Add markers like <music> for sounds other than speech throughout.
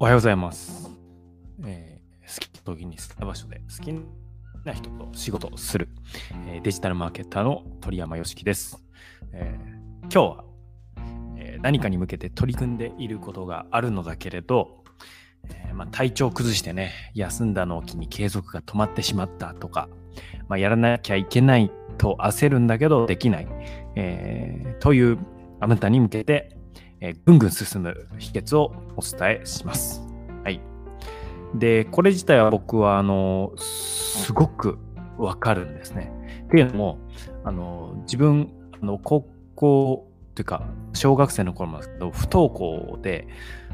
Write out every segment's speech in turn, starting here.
おはようございます。えー好きな時に好きな場所で好きな人と仕事をする、えーデジタルマーケッターの鳥山よしきです。えー今日は、え何かに向けて取り組んでいることがあるのだけれど、えまあ、体調を崩してね、休んだのを機に継続が止まってしまったとか、まあ、やらなきゃいけないと焦るんだけどできない、えというあなたに向けて、えーぐんぐん進む秘訣をお伝えします。はい。で、これ自体は僕は、あの、すごくわかるんですね。っていうのも、あの、自分、あの、高校というか、小学生の頃なんですけど、不登校で、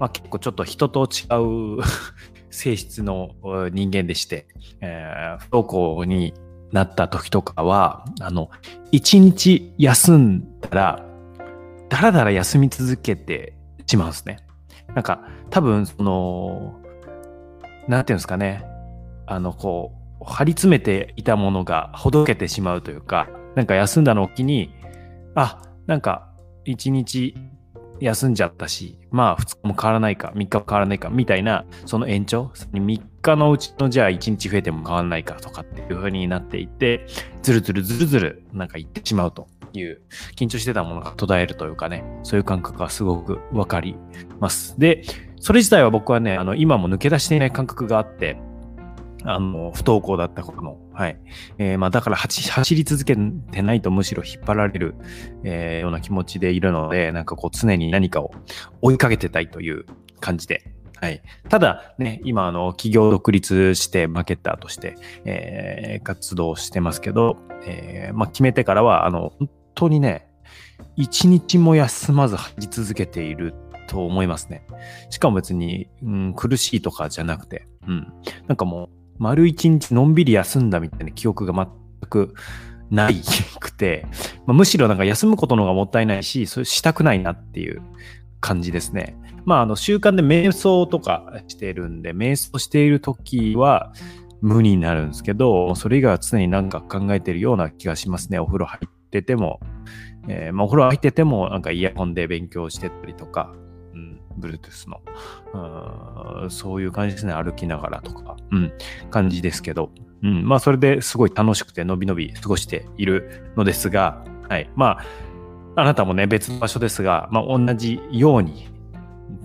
まあ結構ちょっと人と違う性質の <laughs> 人間でして、えー不登校になった時とかは、あの、一日休んだら、だらだら休み続けてしまうんですね。なんか、多分、その、何て言うんですかね。あの、こう、張り詰めていたものがほどけてしまうというか、なんか休んだのを機に、あ、なんか、一日休んじゃったし、まあ、2日も変わらないか、3日も変わらないか、みたいな、その延長、3日のうちのじゃあ1日増えても変わらないかとかっていう風になっていて、ずるずるずるずる、なんかいってしまうという、緊張してたものが途絶えるというかね、そういう感覚がすごくわかります。で、それ自体は僕はね、あの、今も抜け出していない感覚があって、あの、不登校だった頃の、はい。えーまあ、だから走走り続けてないとむしろ引っ張られる、えーような気持ちでいるので、なんかこう常に何かを追いかけてたいという感じで、はい。ただね、今、あの、企業独立して、マーケッターとして、えー活動してますけど、えーまあ、決めてからは、あの、本当にね、一日も休まず走り続けていると思いますね。しかも別に、うん、苦しいとかじゃなくて、うん。なんかもう、丸一日のんびり休んだみたいな記憶が全くないくて、<laughs> まあ、むしろなんか休むことの方がもったいないし、それしたくないなっていう感じですね。まあ、あの、習慣で瞑想とかしてるんで、瞑想している時は無になるんですけど、それ以外は常になんか考えてるような気がしますね。お風呂入ってても、えーまあ、お風呂入っててもなんかイヤホンで勉強してたりとか、うん、Bluetooth の、そういう感じですね。歩きながらとか、うん、感じですけど、うん、まあ、それですごい楽しくて、のびのび過ごしているのですが、はい。まあ、あなたもね、別の場所ですが、まあ、同じように、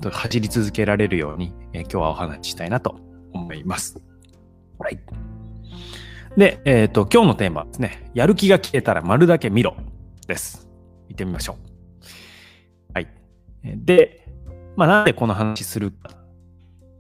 走り続けられるように、えー今日はお話ししたいなと思います。はい。で、えっ、と、今日のテーマはですね、やる気が消えたら丸だけ見ろです。行ってみましょう。はい。で、まあ、なんでこの話するか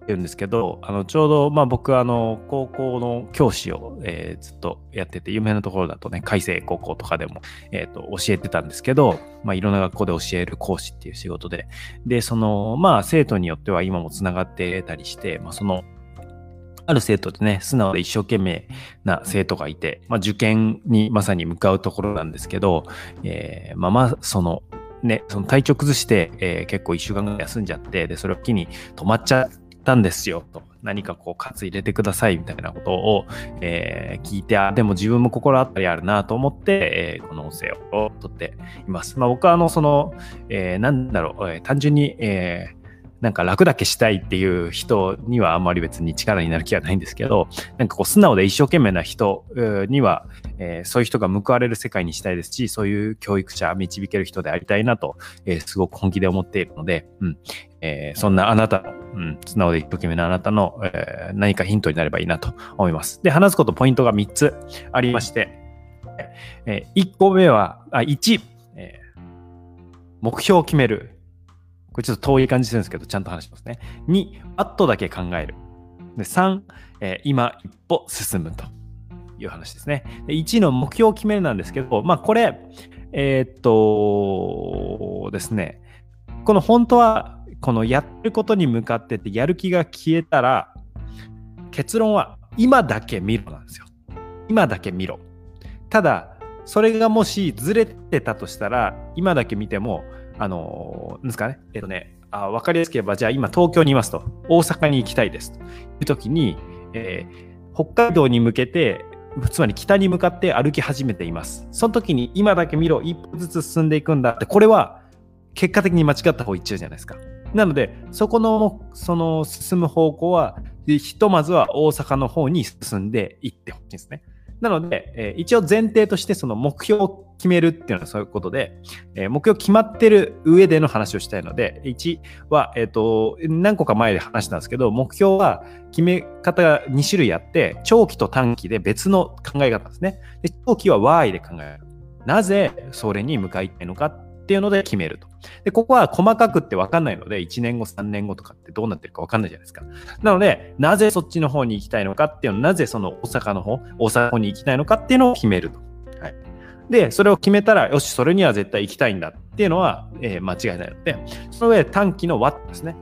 っていうんですけど、あの、ちょうど、まあ、僕、あの、高校の教師を、えーずっとやってて、有名なところだとね、海星高校とかでも、えっ、と、教えてたんですけど、まあ、いろんな学校で教える講師っていう仕事で、で、その、まあ、生徒によっては今もつながってたりして、まあ、その、ある生徒でね、素直で一生懸命な生徒がいて、まあ、受験にまさに向かうところなんですけど、えーまあまあ、その、ね、その体調崩して、えー結構一週間ぐらい休んじゃって、で、それを機に止まっちゃったんですよ、と。何かこう、活入れてください、みたいなことを、えー聞いて、あ、でも自分も心当たりあるなと思って、えーこの音声を撮っています。まあ僕はあの、その、えーなんだろう、えー単純に、えーなんか楽だけしたいっていう人にはあんまり別に力になる気はないんですけど、なんかこう素直で一生懸命な人には、えーそういう人が報われる世界にしたいですし、そういう教育者、導ける人でありたいなと、えーすごく本気で思っているので、うんえーそんなあなた、うん、素直で一生懸命なあなたの、え何かヒントになればいいなと思います。で、話すことポイントが3つありまして、え1個目は、あ、1、え目標を決める。これちょっと遠い感じするんですけど、ちゃんと話しますね。2、あとだけ考える。で3、えー今一歩進むという話ですね。で1の目標を決めるなんですけど、まあこれ、えーっとですね、この本当は、このやってることに向かってて、やる気が消えたら、結論は今だけ見ろなんですよ。今だけ見ろ。ただ、それがもしずれてたとしたら、今だけ見ても、あのーなんですかね、えっとね、あ分かりやすく言えば、じゃあ今東京にいますと、大阪に行きたいですという時に、えー北海道に向けて、つまり北に向かって歩き始めています。その時に今だけ見ろ、一歩ずつ進んでいくんだって、これは結果的に間違った方行っちゃうじゃないですか。なので、そこの、その進む方向は、ひとまずは大阪の方に進んでいってほしいんですね。なので、えー、一応前提としてその目標を決めるっていうのはそういうことで、えー、目標決まってる上での話をしたいので、1は、えっ、ー、と、何個か前で話したんですけど、目標は決め方が2種類あって、長期と短期で別の考え方ですね。で長期は Y で考える。なぜそれに向かいたいのかっていうので決めると。で、ここは細かくって分かんないので、1年後、3年後とかってどうなってるか分かんないじゃないですか。なので、なぜそっちの方に行きたいのかっていうのなぜその大阪の方、大阪の方に行きたいのかっていうのを決めると。はい。で、それを決めたら、よし、それには絶対行きたいんだっていうのは、えー、間違いないので、その上短期の What ですね。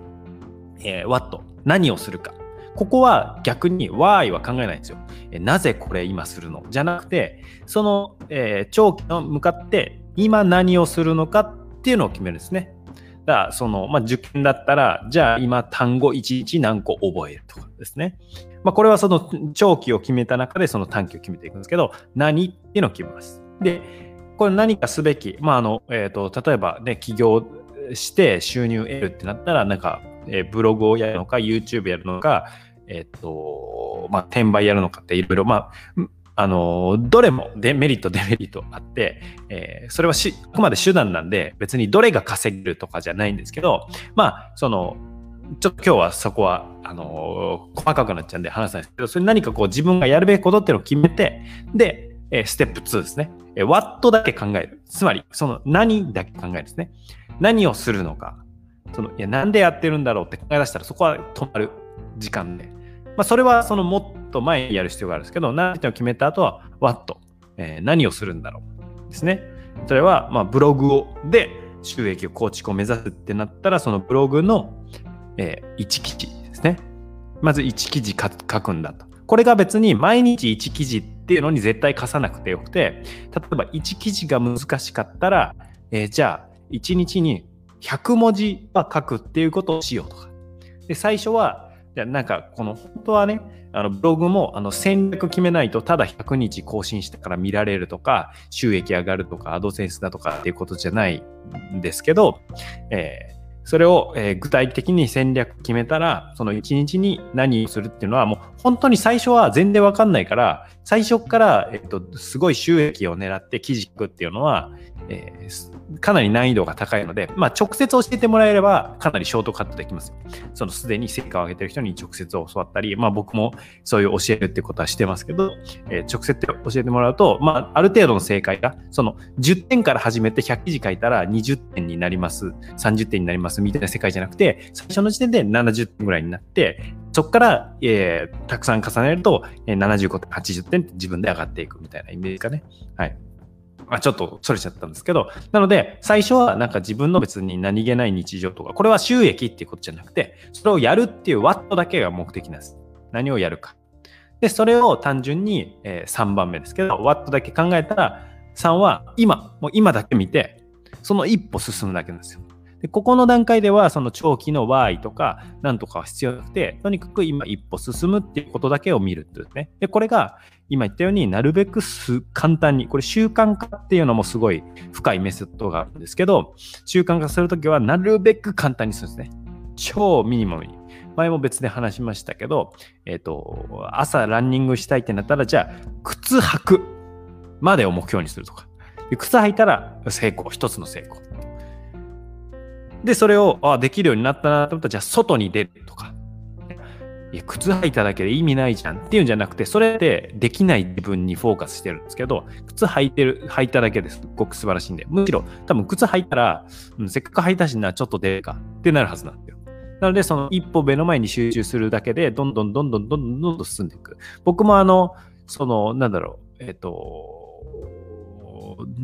えー、What。何をするか。ここは逆に Why は考えないんですよ。えなぜこれ今するの？じゃなくて、その、えー、長期の向かって今何をするのかっていうのを決めるんですね。だから、その、まあ、受験だったら、じゃあ今単語1日何個覚えるとかですね。まあ、これはその長期を決めた中でその短期を決めていくんですけど、何っていうのを決めます。で、これ何かすべき、まあ、あの、えっ、ー、と、例えばね、起業して収入を得るってなったら、なんか、えー、ブログをやるのか、YouTube やるのか、えっ、ー、と、まあ、転売やるのかっていろいろ、まあ、あの、どれもデメリット、デメリットあって、えー、それはしあくまで手段なんで、別にどれが稼げるとかじゃないんですけど、まあ、その、ちょっと今日はそこは、あのー、細かくなっちゃうんで話さないですけど、それ何かこう自分がやるべきことっていうのを決めて、で、えー、ステップ2ですね。えー、what だけ考える。つまり、その何だけ考えるですね。何をするのか。その、いや、なんでやってるんだろうって考え出したら、そこは止まる時間で。まあ、それはそのもと前にやる必要があるんですけど、何てを決めた後は、what、えー、何をするんだろうですね。それは、まあ、ブログをで収益を構築を目指すってなったら、そのブログの、えー、1記事ですね。まず1記事書くんだと。これが別に毎日1記事っていうのに絶対貸さなくてよくて、例えば1記事が難しかったら、えー、じゃあ1日に100文字は書くっていうことをしようとか。で、最初はじゃなんかこの本当はね、あのブログもあの戦略決めないとただ100日更新してから見られるとか収益上がるとかアドセンスだとかっていうことじゃないんですけど、えーそれを、え、具体的に戦略決めたら、その1日に何をするっていうのは、もう本当に最初は全然わかんないから、最初から、えっと、すごい収益を狙って記事書くっていうのは、えー、かなり難易度が高いので、まあ、直接教えてもらえればかなりショートカットできます。そのすでに成果を上げてる人に直接教わったり、まあ、僕もそういう教えるってことはしてますけど、えー、直接教えてもらうと、まあ、ある程度の正解が、その10点から始めて100記事書いたら20点になります、30点になりますみたいな世界じゃなくて、最初の時点で70点ぐらいになって、そこから、えー、たくさん重ねると、えー、75点、80点って自分で上がっていくみたいなイメージかね。はい。まあ、ちょっとそれちゃったんですけど、なので、最初はなんか自分の別に何気ない日常とか、これは収益っていうことじゃなくて、それをやるっていうワットだけが目的なんです。何をやるか。で、それを単純に、えー、3番目ですけど、ワットだけ考えたら、3は今、もう今だけ見て、その一歩進むだけなんですよ。でここの段階では、その長期の Y とか、なんとかは必要なくて、とにかく今一歩進むっていうことだけを見るっていうね。で、これが今言ったようになるべくす簡単に、これ習慣化っていうのもすごい深いメソッドがあるんですけど、習慣化するときはなるべく簡単にするんですね。超ミニマムに。前も別で話しましたけど、えっ、ー、と、朝ランニングしたいってなったら、じゃあ、靴履くまでを目標にするとか。靴履いたら成功、一つの成功。で、それを、あできるようになったなと思ったら、じゃあ外に出るとか。いや、靴履いただけで意味ないじゃんっていうんじゃなくて、それでできない自分にフォーカスしてるんですけど、靴履いてる、履いただけですっごく素晴らしいんで、むしろ多分靴履いたら、うん、せっかく履いたしな、ちょっと出るかってなるはずなんですよ。なので、その一歩目の前に集中するだけで、どんどんどんどんどんどんどん進んでいく。僕もあの、その、なんだろう、えっ、と、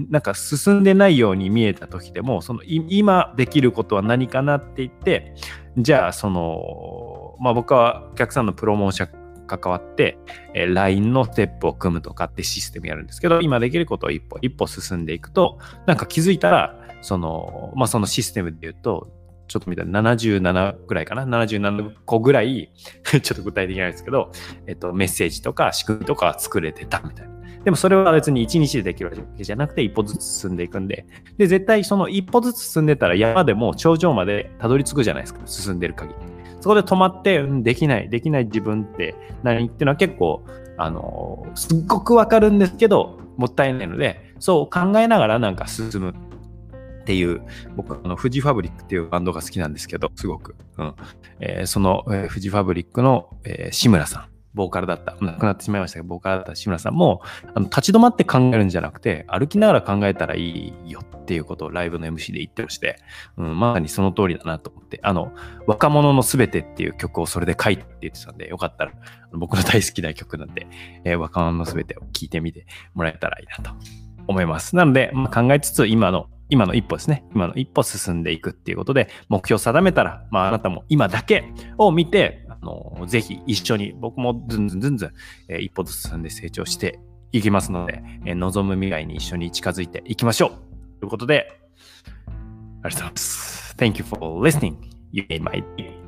なんか進んでないように見えた時でもその今できることは何かなって言ってじゃあそのまあ僕はお客さんのプロモーション関わって、え、LINE のステップを組むとかってシステムやるんですけど今できることを一歩一歩進んでいくとなんか気づいたらそのまあそのシステムで言うとちょっと見たら77ぐらいかな ?77 個ぐらい <laughs> ちょっと具体的なんですけど、えっと、メッセージとか仕組みとか作れてたみたいな。でもそれは別に1日でできるわけじゃなくて、一歩ずつ進んでいくんで、で、絶対その一歩ずつ進んでたら山でも頂上までたどり着くじゃないですか、進んでる限り。そこで止まって、うん、できない、できない自分って何っていうのは結構、あの、すっごくわかるんですけど、もったいないので、そう考えながらなんか進むっていう、僕、あの、フジファブリックっていうバンドが好きなんですけど、すごく。うん。えー、その、えー、フジファブリックの、えー、志村さん。ボーカルだった、亡くなってしまいましたけど、ボーカルだった志村さんも、あの立ち止まって考えるんじゃなくて、歩きながら考えたらいいよっていうことをライブの MC で言ってまして、うん、まさにその通りだなと思って、あの、若者のすべてっていう曲をそれで書いて言ってたんで、よかったら、僕の大好きな曲なんで、えー、若者のすべてを聞いてみてもらえたらいいなと思います。なので、まあ、考えつつ、今の今の一歩ですね。今の一歩進んでいくっていうことで、目標を定めたら、まあ、あなたも今だけを見て、あの、ぜひ一緒に、僕もずんずんずんずん、えー、一歩ずつ進んで成長していきますので、えー、望む未来に一緒に近づいていきましょう。ということで、ありがとうございます。Thank you for listening. You made my day.